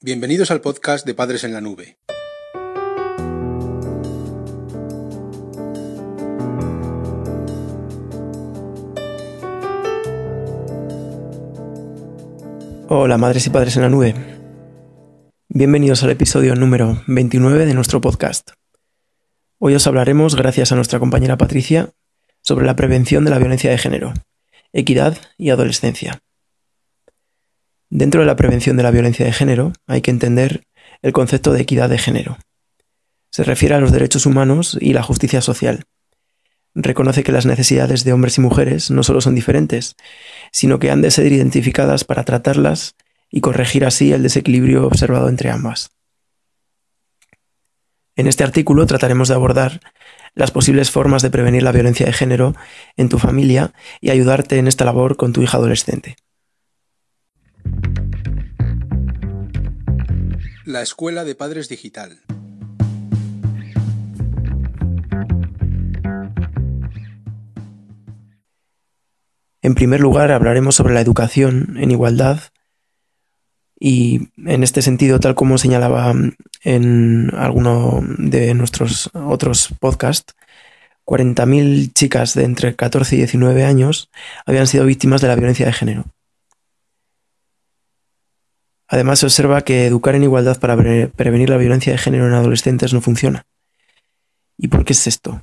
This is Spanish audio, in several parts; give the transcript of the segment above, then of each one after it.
Bienvenidos al podcast de Padres en la Nube. Hola madres y padres en la nube. Bienvenidos al episodio número 29 de nuestro podcast. Hoy os hablaremos, gracias a nuestra compañera Patricia, sobre la prevención de la violencia de género, equidad y adolescencia. Dentro de la prevención de la violencia de género hay que entender el concepto de equidad de género. Se refiere a los derechos humanos y la justicia social. Reconoce que las necesidades de hombres y mujeres no solo son diferentes, sino que han de ser identificadas para tratarlas y corregir así el desequilibrio observado entre ambas. En este artículo trataremos de abordar las posibles formas de prevenir la violencia de género en tu familia y ayudarte en esta labor con tu hija adolescente. La Escuela de Padres Digital. En primer lugar, hablaremos sobre la educación en igualdad y en este sentido, tal como señalaba en alguno de nuestros otros podcasts, 40.000 chicas de entre 14 y 19 años habían sido víctimas de la violencia de género. Además, se observa que educar en igualdad para prevenir la violencia de género en adolescentes no funciona. ¿Y por qué es esto?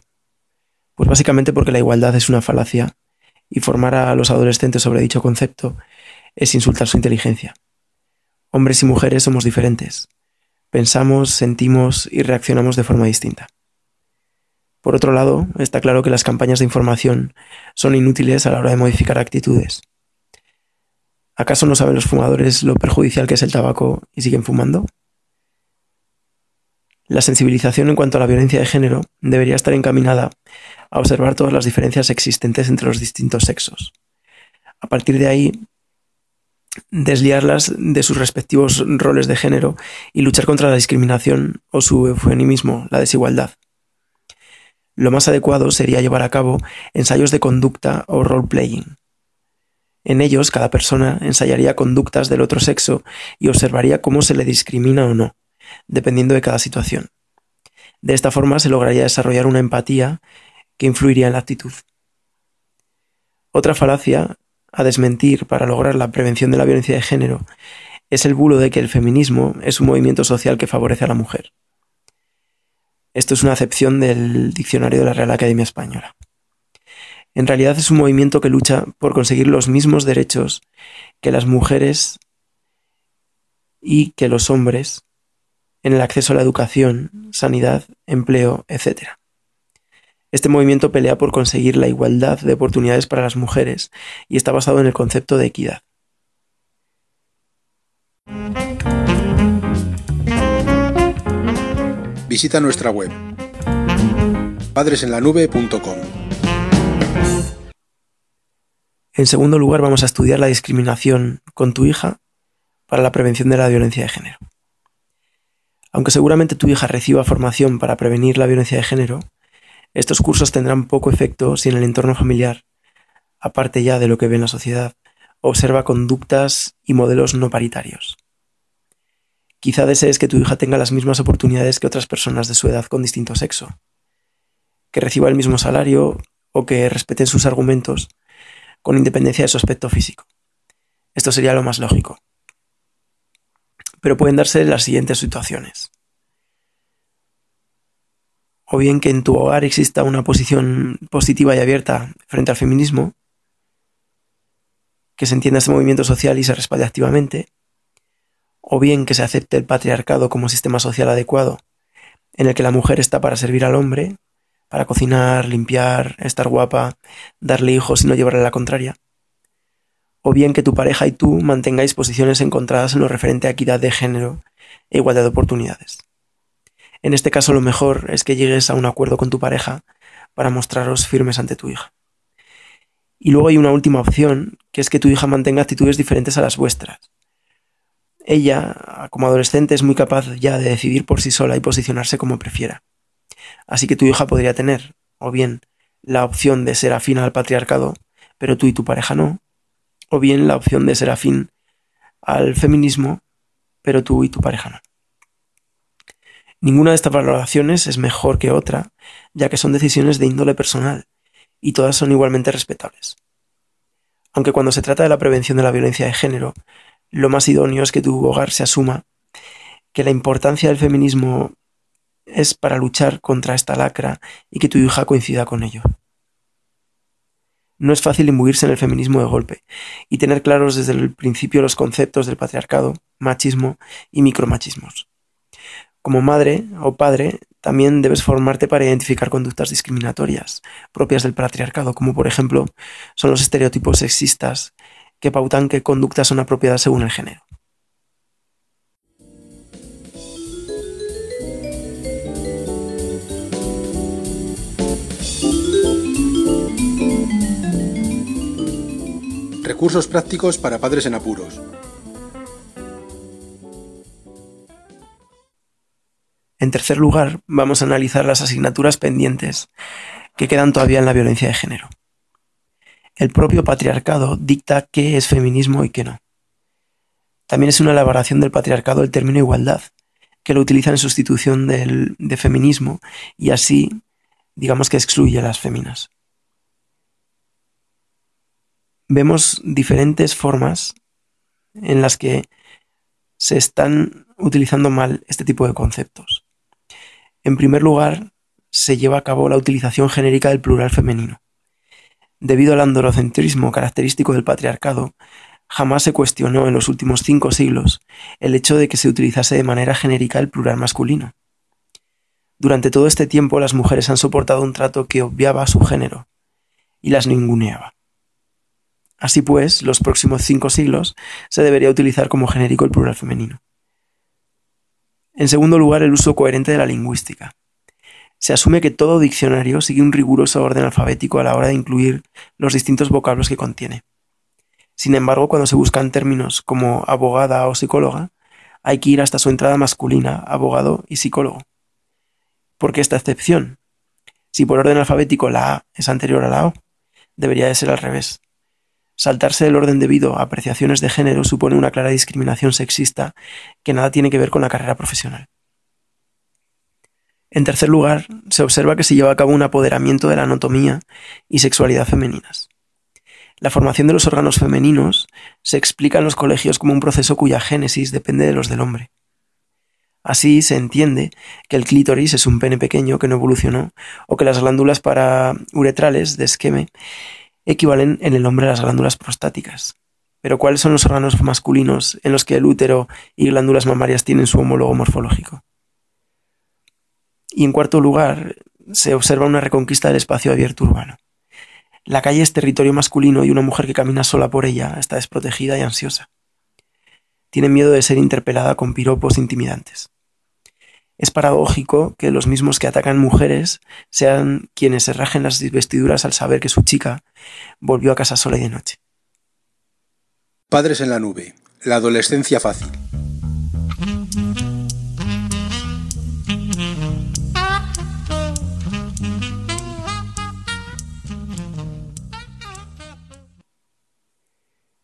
Pues básicamente porque la igualdad es una falacia y formar a los adolescentes sobre dicho concepto es insultar su inteligencia. Hombres y mujeres somos diferentes. Pensamos, sentimos y reaccionamos de forma distinta. Por otro lado, está claro que las campañas de información son inútiles a la hora de modificar actitudes. ¿Acaso no saben los fumadores lo perjudicial que es el tabaco y siguen fumando? La sensibilización en cuanto a la violencia de género debería estar encaminada a observar todas las diferencias existentes entre los distintos sexos. A partir de ahí, desliarlas de sus respectivos roles de género y luchar contra la discriminación o su eufemismo, la desigualdad. Lo más adecuado sería llevar a cabo ensayos de conducta o role-playing en ellos, cada persona ensayaría conductas del otro sexo y observaría cómo se le discrimina o no, dependiendo de cada situación. De esta forma se lograría desarrollar una empatía que influiría en la actitud. Otra falacia a desmentir para lograr la prevención de la violencia de género es el bulo de que el feminismo es un movimiento social que favorece a la mujer. Esto es una acepción del diccionario de la Real Academia Española. En realidad es un movimiento que lucha por conseguir los mismos derechos que las mujeres y que los hombres en el acceso a la educación, sanidad, empleo, etc. Este movimiento pelea por conseguir la igualdad de oportunidades para las mujeres y está basado en el concepto de equidad. Visita nuestra web padresenlanube.com en segundo lugar, vamos a estudiar la discriminación con tu hija para la prevención de la violencia de género. Aunque seguramente tu hija reciba formación para prevenir la violencia de género, estos cursos tendrán poco efecto si en el entorno familiar, aparte ya de lo que ve en la sociedad, observa conductas y modelos no paritarios. Quizá desees que tu hija tenga las mismas oportunidades que otras personas de su edad con distinto sexo, que reciba el mismo salario o que respeten sus argumentos con independencia de su aspecto físico. Esto sería lo más lógico. Pero pueden darse las siguientes situaciones. O bien que en tu hogar exista una posición positiva y abierta frente al feminismo, que se entienda ese movimiento social y se respalde activamente, o bien que se acepte el patriarcado como sistema social adecuado, en el que la mujer está para servir al hombre para cocinar, limpiar, estar guapa, darle hijos y no llevarle la contraria. O bien que tu pareja y tú mantengáis posiciones encontradas en lo referente a equidad de género e igualdad de oportunidades. En este caso lo mejor es que llegues a un acuerdo con tu pareja para mostraros firmes ante tu hija. Y luego hay una última opción, que es que tu hija mantenga actitudes diferentes a las vuestras. Ella, como adolescente, es muy capaz ya de decidir por sí sola y posicionarse como prefiera. Así que tu hija podría tener, o bien, la opción de ser afín al patriarcado, pero tú y tu pareja no, o bien la opción de ser afín al feminismo, pero tú y tu pareja no. Ninguna de estas valoraciones es mejor que otra, ya que son decisiones de índole personal, y todas son igualmente respetables. Aunque cuando se trata de la prevención de la violencia de género, lo más idóneo es que tu hogar se asuma que la importancia del feminismo es para luchar contra esta lacra y que tu hija coincida con ello. No es fácil imbuirse en el feminismo de golpe y tener claros desde el principio los conceptos del patriarcado, machismo y micromachismos. Como madre o padre, también debes formarte para identificar conductas discriminatorias propias del patriarcado, como por ejemplo son los estereotipos sexistas que pautan qué conductas son apropiadas según el género. Recursos prácticos para padres en apuros. En tercer lugar, vamos a analizar las asignaturas pendientes que quedan todavía en la violencia de género. El propio patriarcado dicta qué es feminismo y qué no. También es una elaboración del patriarcado el término igualdad, que lo utiliza en sustitución del, de feminismo y así, digamos que excluye a las féminas vemos diferentes formas en las que se están utilizando mal este tipo de conceptos. En primer lugar, se lleva a cabo la utilización genérica del plural femenino. Debido al androcentrismo característico del patriarcado, jamás se cuestionó en los últimos cinco siglos el hecho de que se utilizase de manera genérica el plural masculino. Durante todo este tiempo las mujeres han soportado un trato que obviaba su género y las ninguneaba. Así pues, los próximos cinco siglos se debería utilizar como genérico el plural femenino. En segundo lugar, el uso coherente de la lingüística. Se asume que todo diccionario sigue un riguroso orden alfabético a la hora de incluir los distintos vocablos que contiene. Sin embargo, cuando se buscan términos como abogada o psicóloga, hay que ir hasta su entrada masculina, abogado y psicólogo. ¿Por qué esta excepción? Si por orden alfabético la A es anterior a la O, debería de ser al revés. Saltarse del orden debido a apreciaciones de género supone una clara discriminación sexista que nada tiene que ver con la carrera profesional. En tercer lugar, se observa que se lleva a cabo un apoderamiento de la anatomía y sexualidad femeninas. La formación de los órganos femeninos se explica en los colegios como un proceso cuya génesis depende de los del hombre. Así se entiende que el clítoris es un pene pequeño que no evolucionó o que las glándulas para uretrales de esqueme equivalen en el hombre a las glándulas prostáticas. Pero ¿cuáles son los órganos masculinos en los que el útero y glándulas mamarias tienen su homólogo morfológico? Y en cuarto lugar, se observa una reconquista del espacio abierto urbano. La calle es territorio masculino y una mujer que camina sola por ella está desprotegida y ansiosa. Tiene miedo de ser interpelada con piropos intimidantes. Es paradójico que los mismos que atacan mujeres sean quienes se rajen las vestiduras al saber que su chica volvió a casa sola y de noche. Padres en la nube. La adolescencia fácil.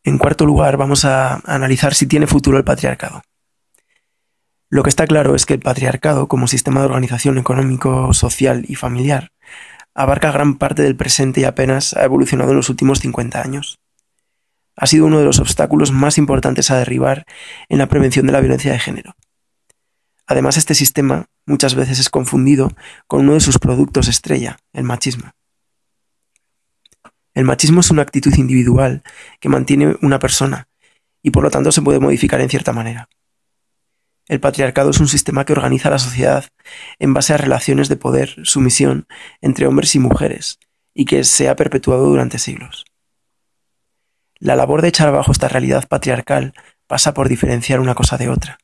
En cuarto lugar, vamos a analizar si tiene futuro el patriarcado. Lo que está claro es que el patriarcado, como sistema de organización económico, social y familiar, abarca gran parte del presente y apenas ha evolucionado en los últimos 50 años. Ha sido uno de los obstáculos más importantes a derribar en la prevención de la violencia de género. Además, este sistema muchas veces es confundido con uno de sus productos estrella, el machismo. El machismo es una actitud individual que mantiene una persona y por lo tanto se puede modificar en cierta manera. El patriarcado es un sistema que organiza la sociedad en base a relaciones de poder, sumisión entre hombres y mujeres, y que se ha perpetuado durante siglos. La labor de echar abajo esta realidad patriarcal pasa por diferenciar una cosa de otra,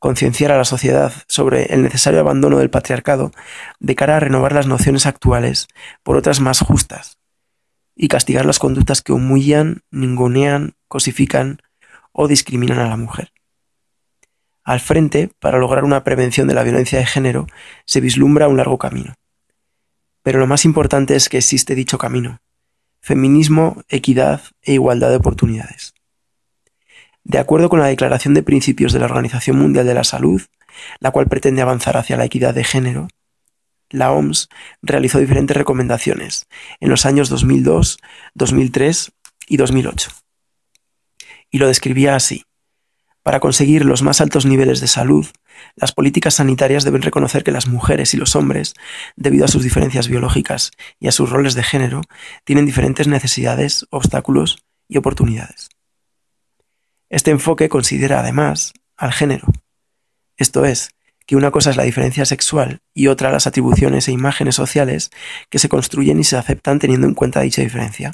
concienciar a la sociedad sobre el necesario abandono del patriarcado de cara a renovar las nociones actuales por otras más justas, y castigar las conductas que humillan, ningunean, cosifican o discriminan a la mujer. Al frente, para lograr una prevención de la violencia de género, se vislumbra un largo camino. Pero lo más importante es que existe dicho camino. Feminismo, equidad e igualdad de oportunidades. De acuerdo con la Declaración de Principios de la Organización Mundial de la Salud, la cual pretende avanzar hacia la equidad de género, la OMS realizó diferentes recomendaciones en los años 2002, 2003 y 2008. Y lo describía así. Para conseguir los más altos niveles de salud, las políticas sanitarias deben reconocer que las mujeres y los hombres, debido a sus diferencias biológicas y a sus roles de género, tienen diferentes necesidades, obstáculos y oportunidades. Este enfoque considera además al género. Esto es, que una cosa es la diferencia sexual y otra las atribuciones e imágenes sociales que se construyen y se aceptan teniendo en cuenta dicha diferencia.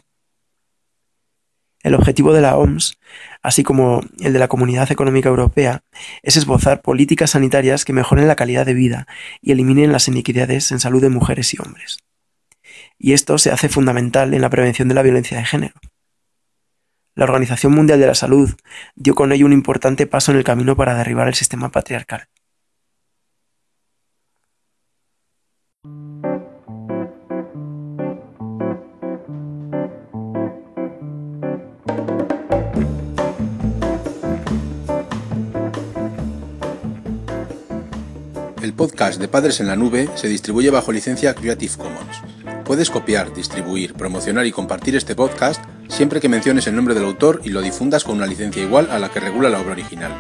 El objetivo de la OMS, así como el de la Comunidad Económica Europea, es esbozar políticas sanitarias que mejoren la calidad de vida y eliminen las iniquidades en salud de mujeres y hombres. Y esto se hace fundamental en la prevención de la violencia de género. La Organización Mundial de la Salud dio con ello un importante paso en el camino para derribar el sistema patriarcal. El podcast de Padres en la Nube se distribuye bajo licencia Creative Commons. Puedes copiar, distribuir, promocionar y compartir este podcast siempre que menciones el nombre del autor y lo difundas con una licencia igual a la que regula la obra original.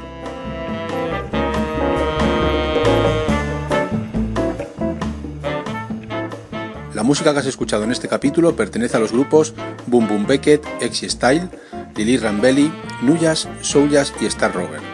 La música que has escuchado en este capítulo pertenece a los grupos Boom Boom Beckett, Exy Style, Lily Rambelli, Nuyas, Souljas y Star Rover.